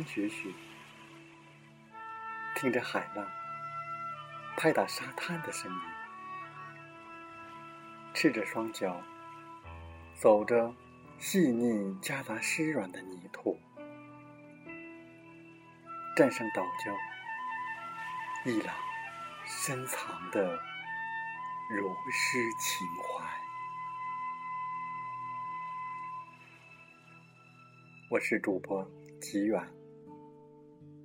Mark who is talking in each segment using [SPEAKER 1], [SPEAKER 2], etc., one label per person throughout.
[SPEAKER 1] 风徐徐，听着海浪拍打沙滩的声音，赤着双脚走着细腻夹杂湿软的泥土，站上岛礁，一览深藏的如诗情怀。我是主播吉远，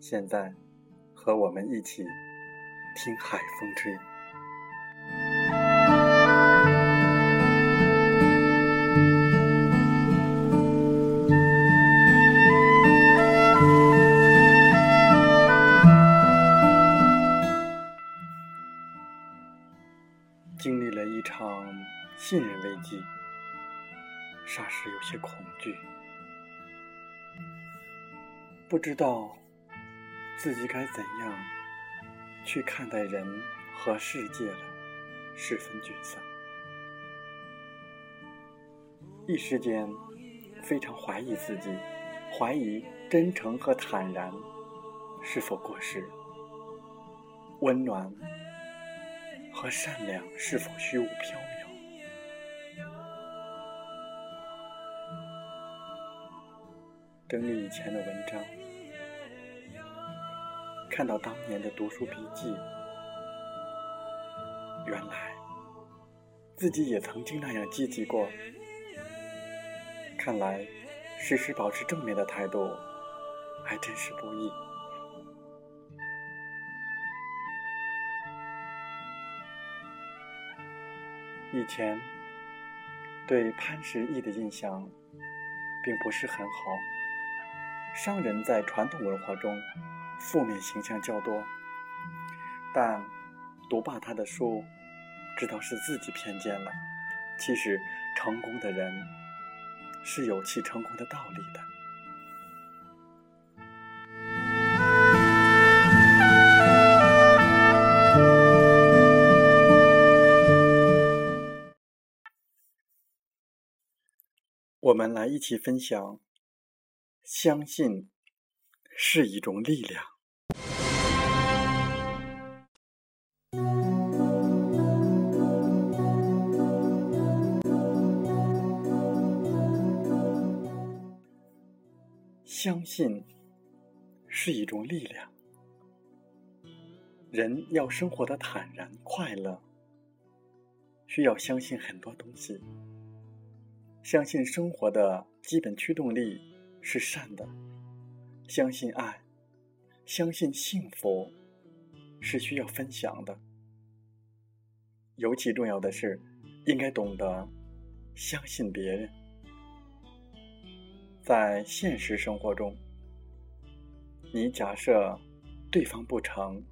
[SPEAKER 1] 现在和我们一起听海风吹。经历了一场信任危机，霎时有些恐惧。不知道自己该怎样去看待人和世界了，十分沮丧。一时间非常怀疑自己，怀疑真诚和坦然是否过时，温暖和善良是否虚无缥缈。整理以前的文章，看到当年的读书笔记，原来自己也曾经那样积极过。看来时时保持正面的态度，还真是不易。以前对潘石屹的印象并不是很好。商人在传统文化中负面形象较多，但读罢他的书，知道是自己偏见了。其实，成功的人是有其成功的道理的。我们来一起分享。相信是一种力量。相信是一种力量。人要生活的坦然快乐，需要相信很多东西。相信生活的基本驱动力。是善的，相信爱，相信幸福，是需要分享的。尤其重要的是，应该懂得相信别人。在现实生活中，你假设对方不成，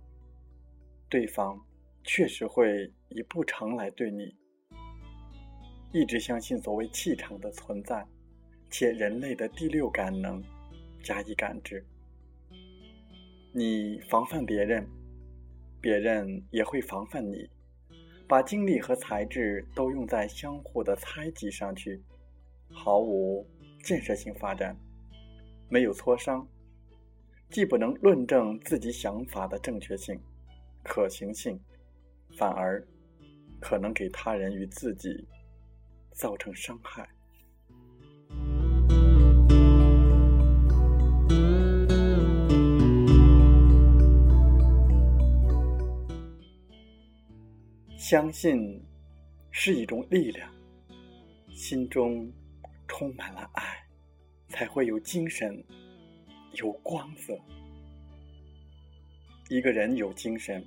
[SPEAKER 1] 对方确实会以不成来对你。一直相信所谓气场的存在。且人类的第六感能加以感知，你防范别人，别人也会防范你。把精力和才智都用在相互的猜忌上去，毫无建设性发展，没有磋商，既不能论证自己想法的正确性、可行性，反而可能给他人与自己造成伤害。相信是一种力量，心中充满了爱，才会有精神，有光泽。一个人有精神，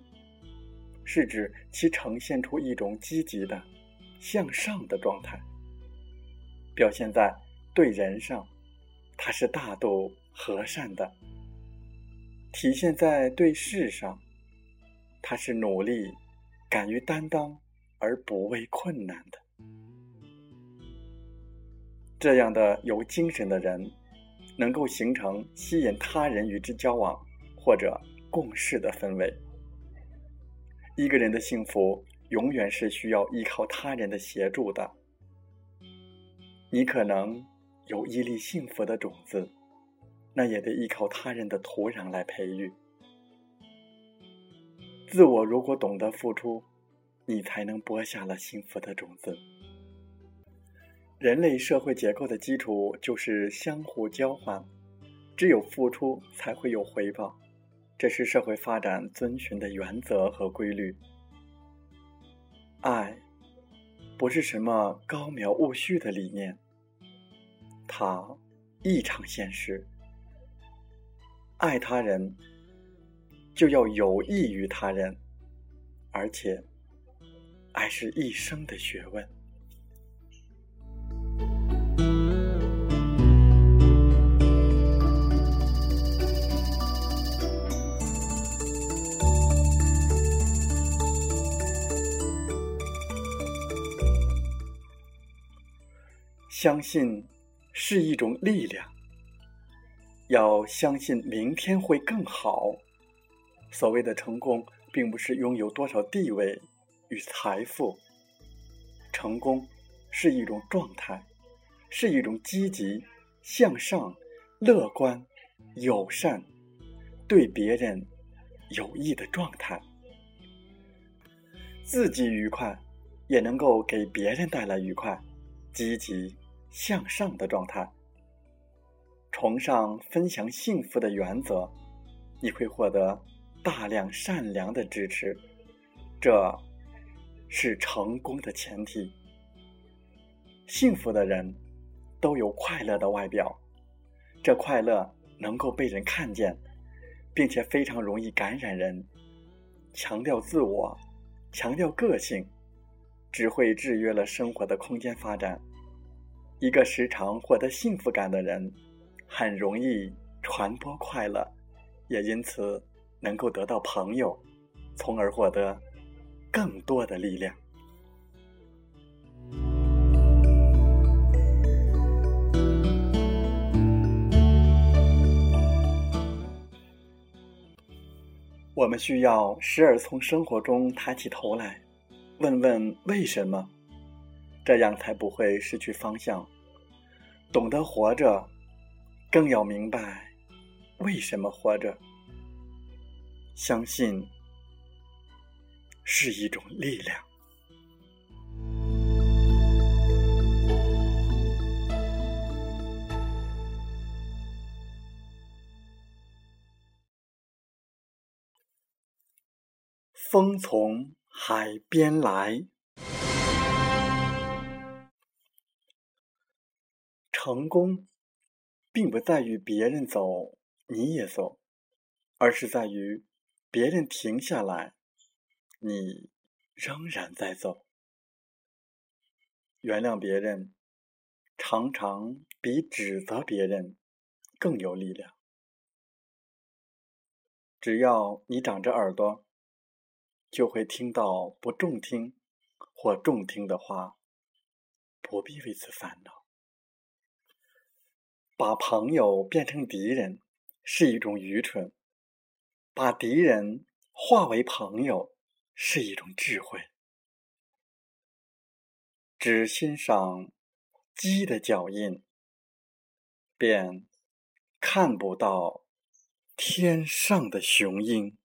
[SPEAKER 1] 是指其呈现出一种积极的、向上的状态，表现在对人上，他是大度和善的；体现在对事上，他是努力。敢于担当而不畏困难的，这样的有精神的人，能够形成吸引他人与之交往或者共事的氛围。一个人的幸福，永远是需要依靠他人的协助的。你可能有一粒幸福的种子，那也得依靠他人的土壤来培育。自我如果懂得付出，你才能播下了幸福的种子。人类社会结构的基础就是相互交换，只有付出才会有回报，这是社会发展遵循的原则和规律。爱，不是什么高渺务虚的理念，它异常现实。爱他人，就要有益于他人，而且，爱是一生的学问。相信是一种力量，要相信明天会更好。所谓的成功，并不是拥有多少地位与财富，成功是一种状态，是一种积极向上、乐观、友善、对别人有益的状态。自己愉快，也能够给别人带来愉快，积极。向上的状态，崇尚分享幸福的原则，你会获得大量善良的支持，这是成功的前提。幸福的人都有快乐的外表，这快乐能够被人看见，并且非常容易感染人。强调自我，强调个性，只会制约了生活的空间发展。一个时常获得幸福感的人，很容易传播快乐，也因此能够得到朋友，从而获得更多的力量。我们需要时而从生活中抬起头来，问问为什么。这样才不会失去方向，懂得活着，更要明白为什么活着。相信是一种力量。风从海边来。成功，并不在于别人走你也走，而是在于别人停下来，你仍然在走。原谅别人，常常比指责别人更有力量。只要你长着耳朵，就会听到不中听或中听的话，不必为此烦恼。把朋友变成敌人是一种愚蠢，把敌人化为朋友是一种智慧。只欣赏鸡的脚印，便看不到天上的雄鹰。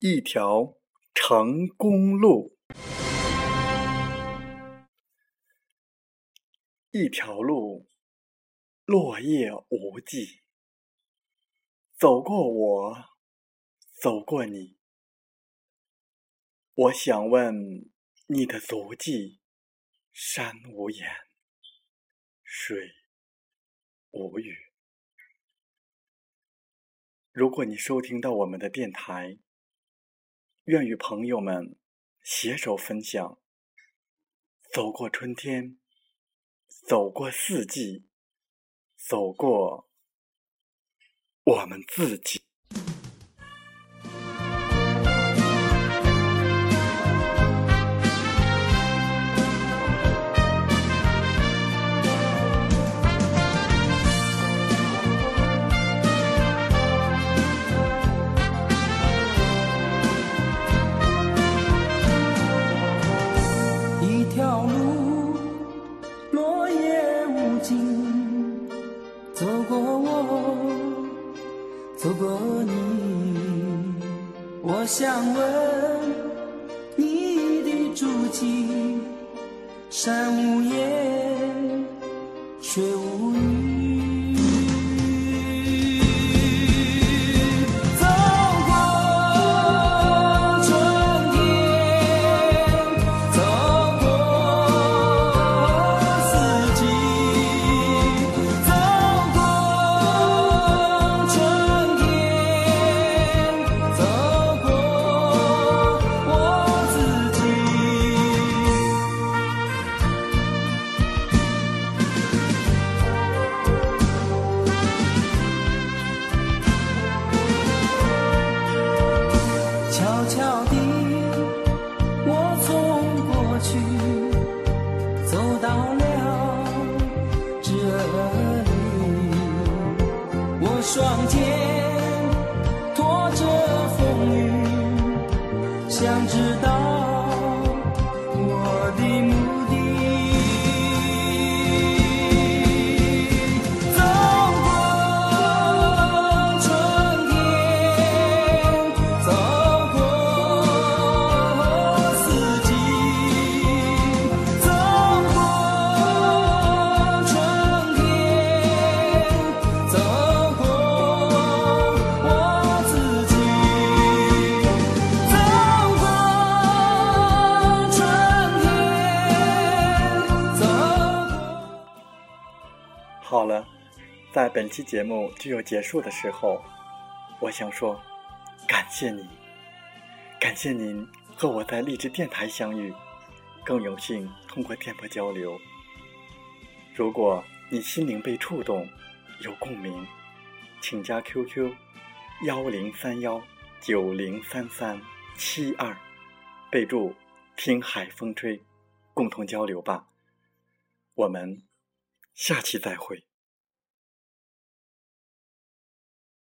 [SPEAKER 1] 一条。成功路，一条路，落叶无际。走过我，走过你。我想问你的足迹：山无言，水无语。如果你收听到我们的电台。愿与朋友们携手分享，走过春天，走过四季，走过我们自己。
[SPEAKER 2] 想知道。
[SPEAKER 1] 在本期节目就要结束的时候，我想说，感谢你，感谢您和我在励志电台相遇，更有幸通过电波交流。如果你心灵被触动，有共鸣，请加 QQ：幺零三幺九零三三七二，备注“听海风吹”，共同交流吧。我们。下期再会。